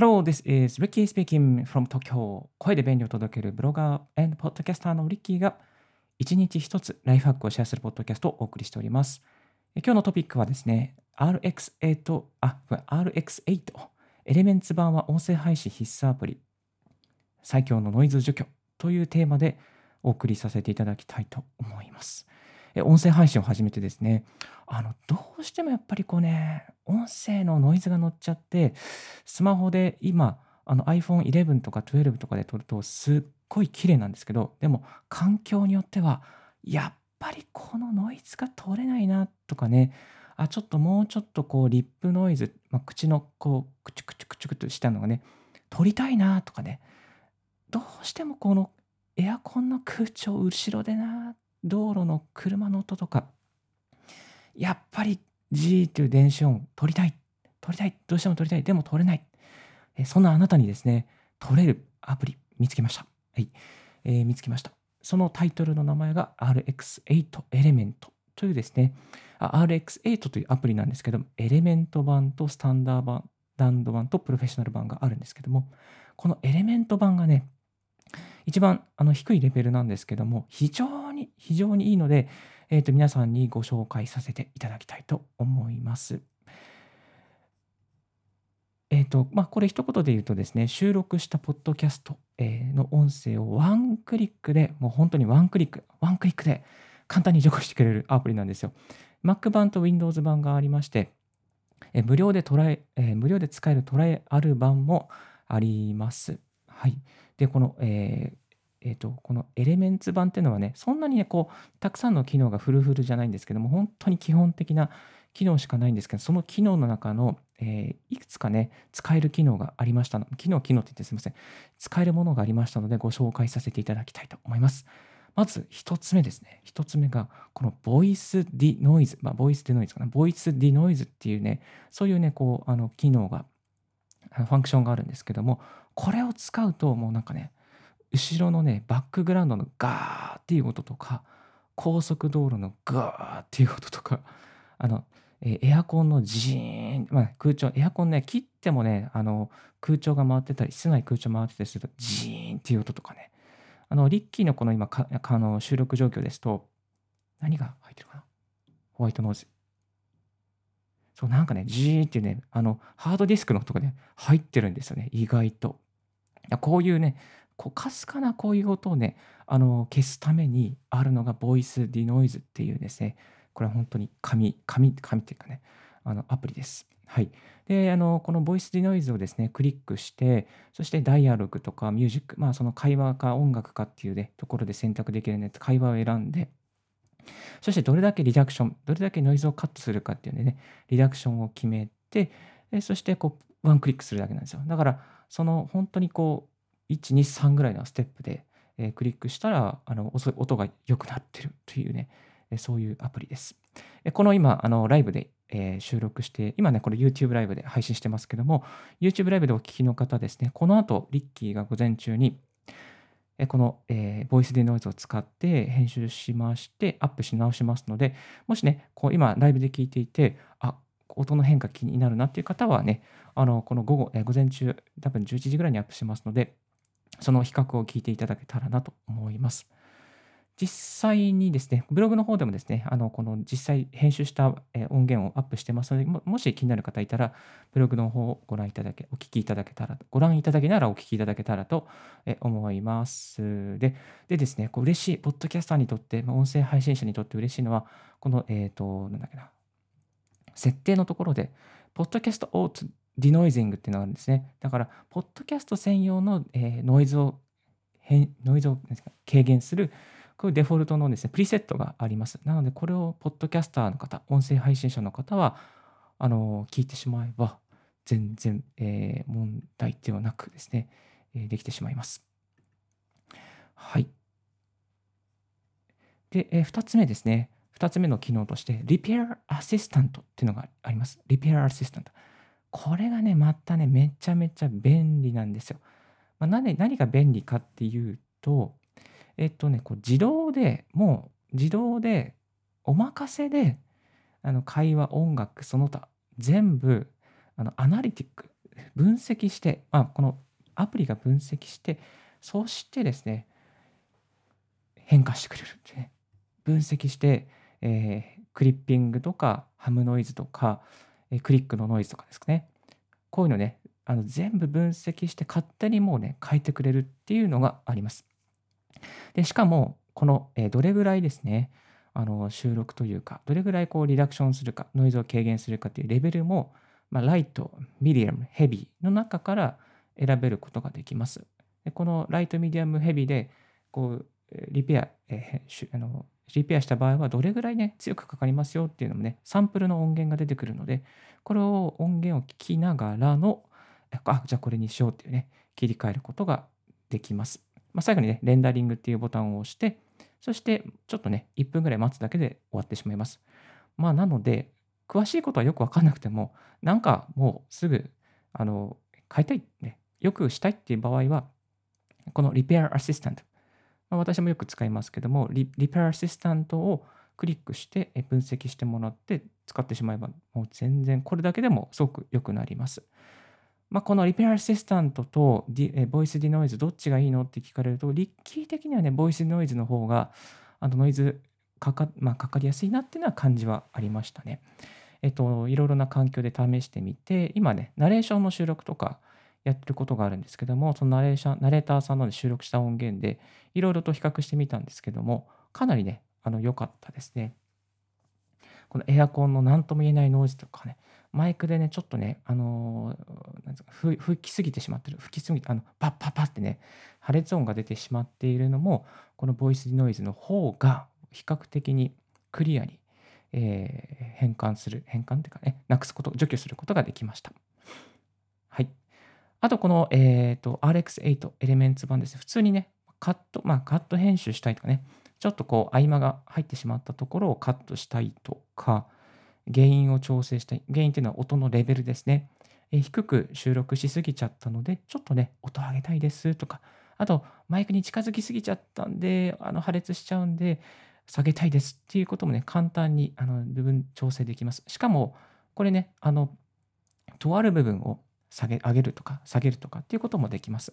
Hello, this is Ricky speaking from Tokyo. 声で便利を届けるブロガー and ポッドキャスターのリッキーが一日一つライフハックをシェアするポッドキャストをお送りしております。今日のトピックはですね、RX8、あ、RX8、エレメンツ版は音声配信必須アプリ、最強のノイズ除去というテーマでお送りさせていただきたいと思います。音声配信を始めてですね、あの、どうしてもやっぱりこうね、音声のノイズが乗っちゃって、スマホで今、あの iPhone 11とか12とかで撮るとすっごい綺麗なんですけど、でも環境によっては、やっぱりこのノイズが取れないなとかね、あ、ちょっともうちょっとこうリップノイズ、まあ、口のこう、クチュクチュクチュクとしたのがね、取りたいなとかね、どうしてもこのエアコンの空調後ろでな道路の車の音とか、やっぱり G っていう電子音取りたい。取りたい。どうしても取りたい。でも取れない。えそんなあなたにですね、取れるアプリ見つけました。はい。えー、見つけました。そのタイトルの名前が RX8 エレメントというですね、RX8 というアプリなんですけども、エレメント版とスタンダー版、ダンド版とプロフェッショナル版があるんですけども、このエレメント版がね、一番あの低いレベルなんですけども、非常に、非常にいいので、えー、と皆さんにご紹介させていただきたいと思います。えっ、ー、と、まあ、これ一言で言うとですね、収録したポッドキャストの音声をワンクリックで、もう本当にワンクリック、ワンクリックで簡単に除去してくれるアプリなんですよ。Mac 版と Windows 版がありまして、え無料でトライ、え無料で使えるトライアル版もあります。はい。で、この、えーえーと、このエレメンツ版っていうのはね、そんなにね、こう、たくさんの機能がフルフルじゃないんですけども、本当に基本的な機能しかないんですけど、その機能の中の、えー、いくつかね、使える機能がありましたの。機能、機能って言ってすみません。使えるものがありましたので、ご紹介させていただきたいと思います。まず一つ目ですね。一つ目が、このボイスディノイズ。まあ、ボイスディノイズかな。ボイスディノイズっていうね、そういうね、こう、あの、機能が、ファンクションがあるんですけども、これを使うと、もうなんかね、後ろのね、バックグラウンドのガーっていう音とか、高速道路のガーっていう音とか、あの、えエアコンのジーン、まあ、空調、エアコンね、切ってもね、あの空調が回ってたり、室内空調回ってたりすると、ジーンっていう音とかね、あのリッキーのこの今かあの収録状況ですと、何が入ってるかな？ホワイトノーズ。そう、なんかね、ジーンってね、あの、ハードディスクの音がね、入ってるんですよね、意外と。こういうね、こうかすかなこういう音をね、あの消すためにあるのがボイスディノイズっていうですね、これは本当に紙、紙、紙っていうかね、あのアプリです。はい。で、あの、このボイスディノイズをですね、クリックして、そしてダイアログとかミュージック、まあその会話か音楽かっていうね、ところで選択できるね、会話を選んで、そしてどれだけリダクション、どれだけノイズをカットするかっていうね、リダクションを決めて、そしてこう、ワンクリックするだけなんですよ。だから、その本当にこう、1、2、3ぐらいのステップで、えー、クリックしたら、あの音が良くなってるというね、そういうアプリです。この今、あのライブで、えー、収録して、今ね、これ YouTube ライブで配信してますけども、YouTube ライブでお聞きの方ですね、この後、リッキーが午前中に、この、えー、ボイスデノイズを使って編集しまして、アップし直しますので、もしね、こう今、ライブで聞いていて、あ、音の変化気になるなっていう方はね、あのこの午後、えー、午前中、多分11時ぐらいにアップしますので、その比較を聞いていただけたらなと思います。実際にですね、ブログの方でもですね、あのこの実際編集した音源をアップしてますので、もし気になる方いたら、ブログの方をご覧いただけ、お聞きいただけたら、ご覧いただけならお聞きいただけたらと思います。で、でですね、こう嬉しい、ポッドキャスターにとって、音声配信者にとって嬉しいのは、この、えっ、ー、と、なんだっけな、設定のところで、ポッドキャストオーツディノイジングっていうのがあるんですね。だから、ポッドキャスト専用の、えー、ノイズを、ノイズを軽減する、こういうデフォルトのですね、プリセットがあります。なので、これをポッドキャスターの方、音声配信者の方は、あの、聞いてしまえば、全然、えー、問題ではなくですね、えー、できてしまいます。はい。で、えー、2つ目ですね。2つ目の機能として、Repair Assistant っていうのがあります。Repair Assistant。これがね、またね、めちゃめちゃ便利なんですよ。まあ、何何が便利かっていうと、えっとね、こう自動で、もう自動で、お任せで、あの会話、音楽、その他、全部、あのアナリティック、分析して、まあ、このアプリが分析して、そしてですね、変化してくれるってね。分析して、えー、クリッピングとかハムノイズとか、え、クリックのノイズとかですかね。こういうのね、あの全部分析して勝手にもうね、変えてくれるっていうのがあります。で、しかも、この、え、どれぐらいですね、あの収録というか、どれぐらいこうリダクションするか、ノイズを軽減するかっていうレベルも、まあ、ライト、ミディアム、ヘビーの中から選べることができます。でこのライト、ミディアム、ヘビーでこうリペア、えー、あのリペアした場合はどれぐらいね、強くかかりますよっていうのもね、サンプルの音源が出てくるので、これを音源を聞きながらの、あ、じゃあこれにしようっていうね、切り替えることができます。まあ、最後にね、レンダリングっていうボタンを押して、そしてちょっとね、1分ぐらい待つだけで終わってしまいます。まあ、なので、詳しいことはよくわかんなくても、なんかもうすぐ、あの、変えたい、ね、よくしたいっていう場合は、この Repair Assistant、まあ、私もよく使いますけども、リ Repair Assistant をクリックして分析してもらって使ってしまえば、もう全然これだけでもすごく良くなります。まあ、この Repair Assistant と Voice Denoise どっちがいいのって聞かれると、リッキー的にはね、Voice Denoise の方があのノイズかか,、まあ、かかりやすいなっていうのは感じはありましたね。えっと、いろいろな環境で試してみて、今ね、ナレーションの収録とかやってることがあるんですけども、そのナレーションナレーターさんの収録した音源で、いろいろと比較してみたんですけども、かなりね、あの良かったですね。このエアコンの何とも言えないノイズとかね、マイクでね、ちょっとね、あのー、なんか吹きすぎてしまってる、吹きすぎて、あの、パッパッパってね、破裂音が出てしまっているのも、このボイスノイズの方が比較的にクリアに、えー、変換する、変換っていうかね、なくすこと、除去することができました。あと、この、えーと、RX8 エレメンツ版ですね。普通にね、カット、まあ、カット編集したいとかね、ちょっとこう、合間が入ってしまったところをカットしたいとか、原因を調整したい。原因っていうのは音のレベルですね。え低く収録しすぎちゃったので、ちょっとね、音上げたいですとか、あと、マイクに近づきすぎちゃったんで、あの破裂しちゃうんで、下げたいですっていうこともね、簡単にあの部分調整できます。しかも、これね、あの、とある部分を下げ、上げるとか、下げるとかっていうこともできます。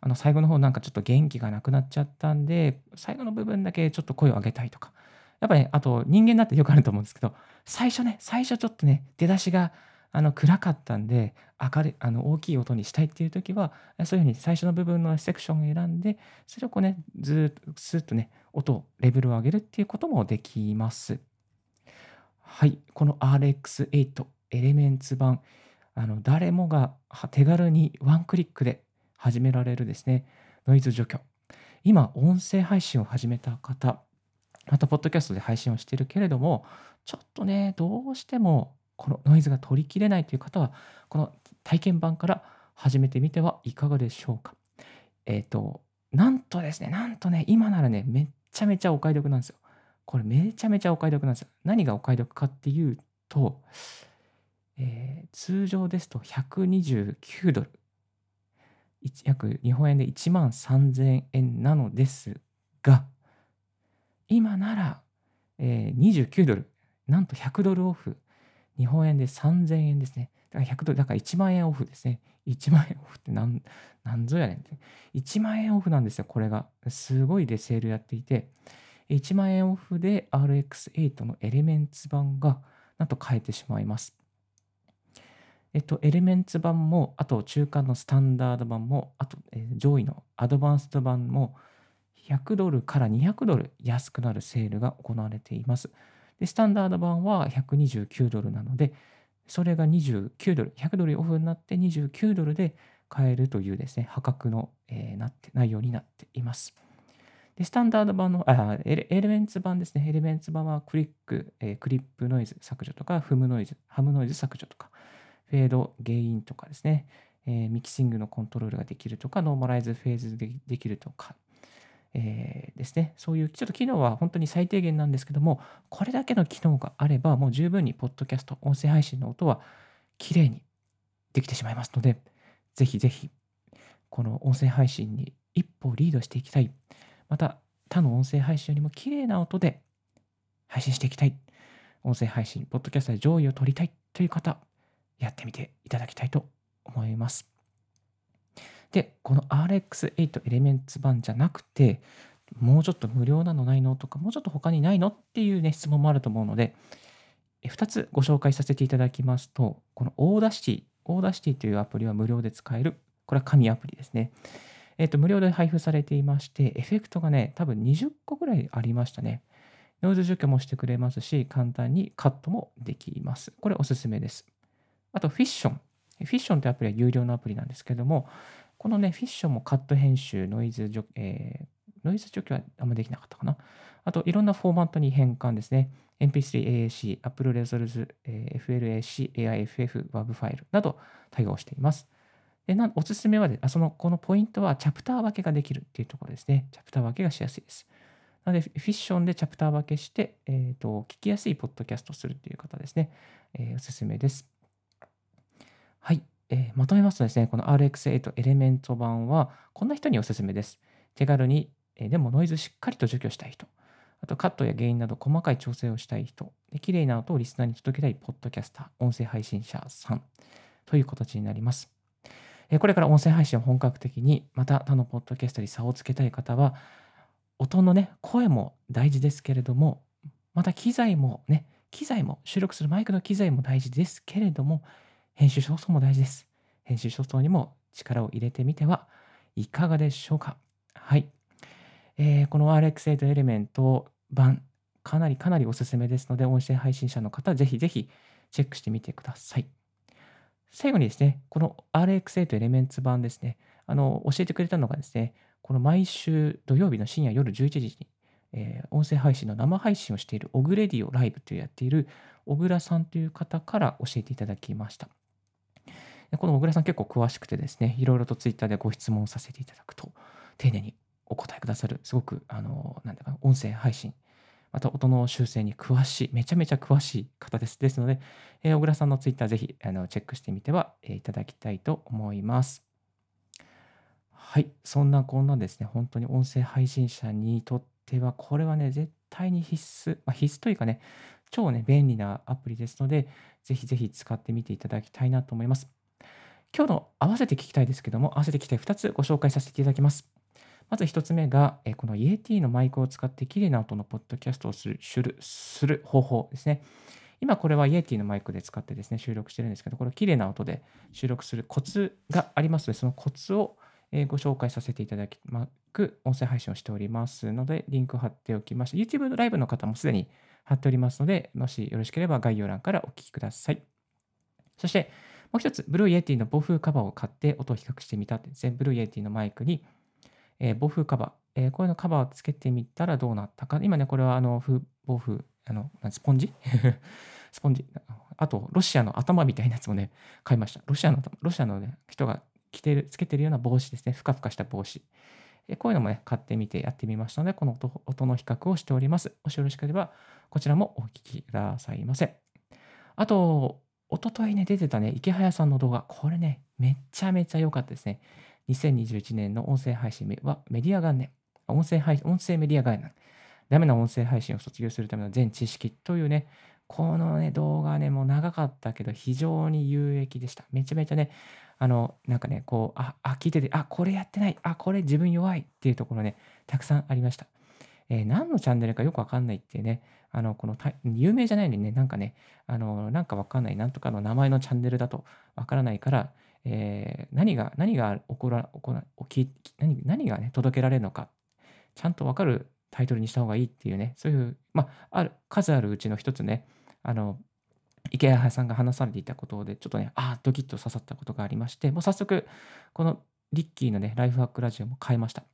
あの、最後の方なんかちょっと元気がなくなっちゃったんで、最後の部分だけちょっと声を上げたいとか。やっぱね、あと人間だってよくあると思うんですけど、最初ね、最初ちょっとね、出だしがあの暗かったんで、明る、あの大きい音にしたいっていう時は、そういうふうに最初の部分のセクションを選んで、それをこうね、ずっと、スーッとね、音、レベルを上げるっていうこともできます。はい、この RX8 エレメンツ版、あの誰もが手軽にワンクリックで始められるですね、ノイズ除去。今、音声配信を始めた方、また、ポッドキャストで配信をしているけれども、ちょっとね、どうしてもこのノイズが取りきれないという方は、この体験版から始めてみてはいかがでしょうか。えっ、ー、と、なんとですね、なんとね、今ならね、めっちゃめちゃお買い得なんですよ。これめちゃめちゃお買い得なんですよ。何がお買い得かっていうと、えー、通常ですと129ドル。約日本円で1万3000円なのですが、今なら、えー、29ドル、なんと100ドルオフ日本円で3000円ですね。だから100ドル、だから1万円オフですね。1万円オフって何、何ぞやねんって。1万円オフなんですよ、これが。すごいでセールやっていて、1万円オフで RX8 のエレメンツ版がなんと買えてしまいます。えっと、エレメンツ版も、あと中間のスタンダード版も、あと、え、上位のアドバンスト版も、100ドルから200ドル安くなるセールが行われています。で、スタンダード版は129ドルなので、それが29ドル、100ドルオフになって29ドルで買えるというですね、破格の、えー、なって内容になっています。で、スタンダード版の、あエレメンツ版ですね。エレメンツ版はクリック、えー、クリップノイズ削除とか、フムノイズ、ハムノイズ削除とか、フェード、ゲインとかですね、えー、ミキシングのコントロールができるとか、ノーマライズフェーズでできるとか、えー、ですね、そういうちょっと機能は本当に最低限なんですけども、これだけの機能があれば、もう十分にポッドキャスト、音声配信の音は綺麗にできてしまいますので、ぜひぜひ、この音声配信に一歩リードしていきたい。また、他の音声配信よりも綺麗な音で配信していきたい。音声配信、ポッドキャストで上位を取りたいという方、やってみていただきたいと思います。で、この RX8 Elements 版じゃなくて、もうちょっと無料なのないのとか、もうちょっと他にないのっていうね、質問もあると思うので、2つご紹介させていただきますと、この Audacity、Audacity というアプリは無料で使える、これは神アプリですね。えっ、と、無料で配布されていまして、エフェクトがね、多分20個ぐらいありましたね。ノイズ除去もしてくれますし、簡単にカットもできます。これおすすめです。あと、フィッション。フィッションというアプリは有料のアプリなんですけども、このね、フィッションもカット編集、ノイズ除,、えー、ノイズ除去はあんまできなかったかな。あと、いろんなフォーマットに変換ですね。MP3、AAC、Apple Resolve、FLAC、AIFF、WAV ファイルなど対応しています。でなおすすめはであその、このポイントはチャプター分けができるっていうところですね。チャプター分けがしやすいです。なので、フィッションでチャプター分けして、えーと、聞きやすいポッドキャストをするっていう方ですね。えー、おすすめです。はい、えー、まとめますとですね、この RX8 エレメント版は、こんな人におすすめです。手軽に、えー、でもノイズしっかりと除去したい人。あとカットや原因など細かい調整をしたい人。で綺麗な音をリスナーに届けたいポッドキャスター、音声配信者さんという形になります。これから音声配信を本格的に、また他のポッドキャストに差をつけたい方は、音のね、声も大事ですけれども、また機材もね、機材も、収録するマイクの機材も大事ですけれども、編集ソフトも大事です。編集ソフトにも力を入れてみてはいかがでしょうか？はい。えー、この RX8 エレメント版、かなりかなりおすすめですので、音声配信者の方、ぜひぜひチェックしてみてください。最後にですね、この RX8 エレメンツ版ですね、あの、教えてくれたのがですね、この毎週土曜日の深夜夜11時に、えー、音声配信の生配信をしているオグレディオライブというやっている小倉さんという方から教えていただきました。この小倉さん結構詳しくてですね、いろいろとツイッターでご質問させていただくと、丁寧にお答えくださる、すごく、あの、なんだか、音声配信また音の修正に詳しい、めちゃめちゃ詳しい方です。ですので、えー、小倉さんのツイッターぜひあのチェックしてみては、えー、いただきたいと思います。はい、そんなこんなですね、本当に音声配信者にとっては、これはね、絶対に必須、まあ、必須というかね、超ね、便利なアプリですので、ぜひぜひ使ってみていただきたいなと思います。今日の合わせて聞きたいですけども、合わせて聞きたい2つご紹介させていただきます。まず1つ目が、えこの Yeti のマイクを使って綺麗な音のポッドキャストをするする方法ですね。今これは Yeti のマイクで使ってですね、収録してるんですけど、これ綺麗な音で収録するコツがありますので、そのコツをご紹介させていただきまく音声配信をしておりますので、リンクを貼っておきました。YouTube のライブの方もすでに貼っておりますので、もしよろしければ概要欄からお聞きください。そして、もう一つ、Blue Yeti の暴風カバーを買って音を比較してみたですね。Blue Yeti のマイクにえー、暴風カバー、えー、こういうのカバーをつけてみたらどうなったか。今ね、これはあの風暴風、あのスポンジ？スポンジ。あと、ロシアの頭みたいなやつもね、買いました。ロシアのロシアの、ね、人が着てる、つけてるような帽子ですね。ふかふかした帽子。えこういうのもね、買ってみてやってみましたので、この音音の比較をしております。もしよろしければ、こちらもお聞きくださいませ。あと、おとといね、出てたね、池早さんの動画、これね、めちゃめちゃ良かったですね。2021年の音声配信はメディア元年。音声配音声メディア元年。ダメな音声配信を卒業するための全知識というね、このね、動画ね、もう長かったけど非常に有益でした。めちゃめちゃね、あの、なんかね、こう、あ、あ聞いてて、あ、これやってない、あ、これ自分弱いっていうところね、たくさんありました。えー、何のチャンネルかよくわかんないっていうね、あの、この有名じゃないのにね、なんかね、あの、なんかわかんない、なんとかの名前のチャンネルだとわからないから、えー、何が、何が起こら、起こら起き何何がね、届けられるのか、ちゃんとわかるタイトルにした方がいいっていうね、そういう、まあ、ある、数あるうちの一つね、あの、池谷さんが話されていたことで、ちょっとね、ああ、ドキッと刺さったことがありまして、もう早速、このリッキーのね、ライフハックラジオも変えました。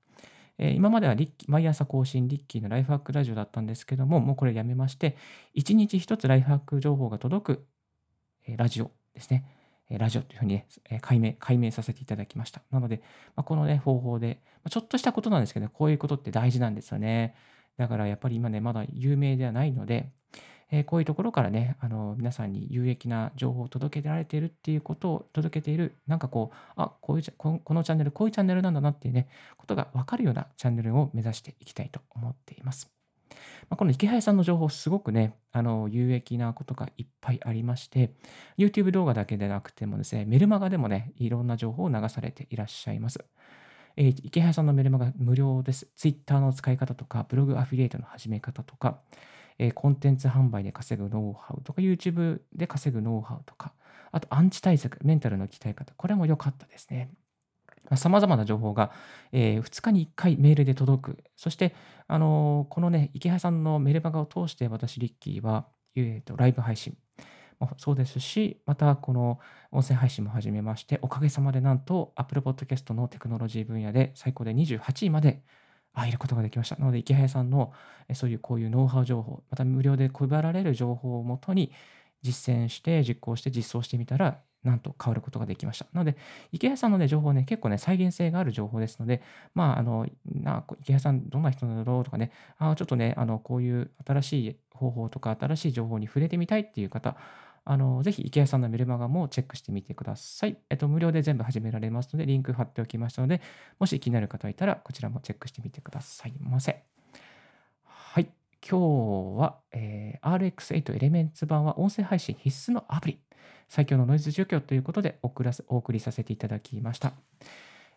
えー、今までは毎朝更新リッキーのライフハックラジオだったんですけども、もうこれやめまして、1日1つライフハック情報が届く、えー、ラジオですね。ラジオというふうにね、解明、解明させていただきました。なので、まあ、このね、方法で、ちょっとしたことなんですけど、こういうことって大事なんですよね。だからやっぱり今ね、まだ有名ではないので、えー、こういうところからね、あの皆さんに有益な情報を届けられているっていうことを届けている、なんかこう、あ、こういうこのチャンネル、こういうチャンネルなんだなっていうね、ことが分かるようなチャンネルを目指していきたいと思っています。まあ、この池早さんの情報、すごくね、あの、有益なことがいっぱいありまして、YouTube 動画だけでなくてもですね、メルマガでもね、いろんな情報を流されていらっしゃいます。えー、池早さんのメルマガ無料です。Twitter の使い方とか、ブログアフィリエイトの始め方とか、え、コンテンツ販売で稼ぐノウハウとか、YouTube で稼ぐノウハウとか、あとアンチ対策、メンタルの鍛え方、これも良かったですね。さまざ、まな情報が、えー、2日に1回メールで届く。そして、あのー、このね、池原さんのメルマガを通して私、リッキーは、えーと、ライブ配信もそうですし、またこの音声配信も始めまして、おかげさまでなんと Apple Podcast のテクノロジー分野で最高で28位まで入ることができました。なので、池原さんのそういうこういうノウハウ情報、また無料で配られる情報をもとに実践して、実行して、実装してみたら、なんと変わることができました。なので、池谷さんのね、情報ね、結構ね、再現性がある情報ですので、まあ、あの、な池谷さん、どんな人なんだろうとかね、ああちょっとね、あの、こういう新しい方法とか、新しい情報に触れてみたいっていう方、あの、ぜひ池谷さんのメルマガもチェックしてみてください。えっと、無料で全部始められますので、リンク貼っておきましたので、もし気になる方いたら、こちらもチェックしてみてくださいませ。はい。今日は、えー、RX8 エレメンツ版は音声配信必須のアプリ。最強のノイズ除去ということでお送りさせていただきました。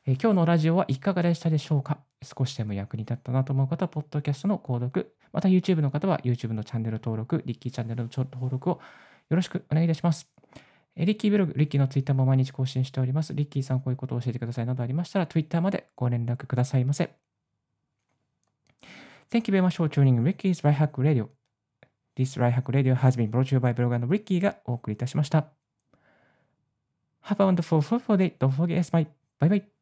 え、今日のラジオはいかがでしたでしょうか？少しでも役に立ったなと思う方は、ポッドキャストの購読、また YouTube の方は YouTube のチャンネル登録、リッキーチャンネルの登録をよろしくお願いいたします。リッキーブログ、リッキーのツイッターも毎日更新しております。リッキーさん、こういうことを教えてくださいなどありましたら、Twitter までご連絡くださいませ。Thank you very much for tuning Ricky's Right Hack Radio. This Right Hack Radio has been brought to you by ブロガーの Ricky がお送りいたしました。Have a wonderful, fruitful day. Don't forget, s my. Bye bye.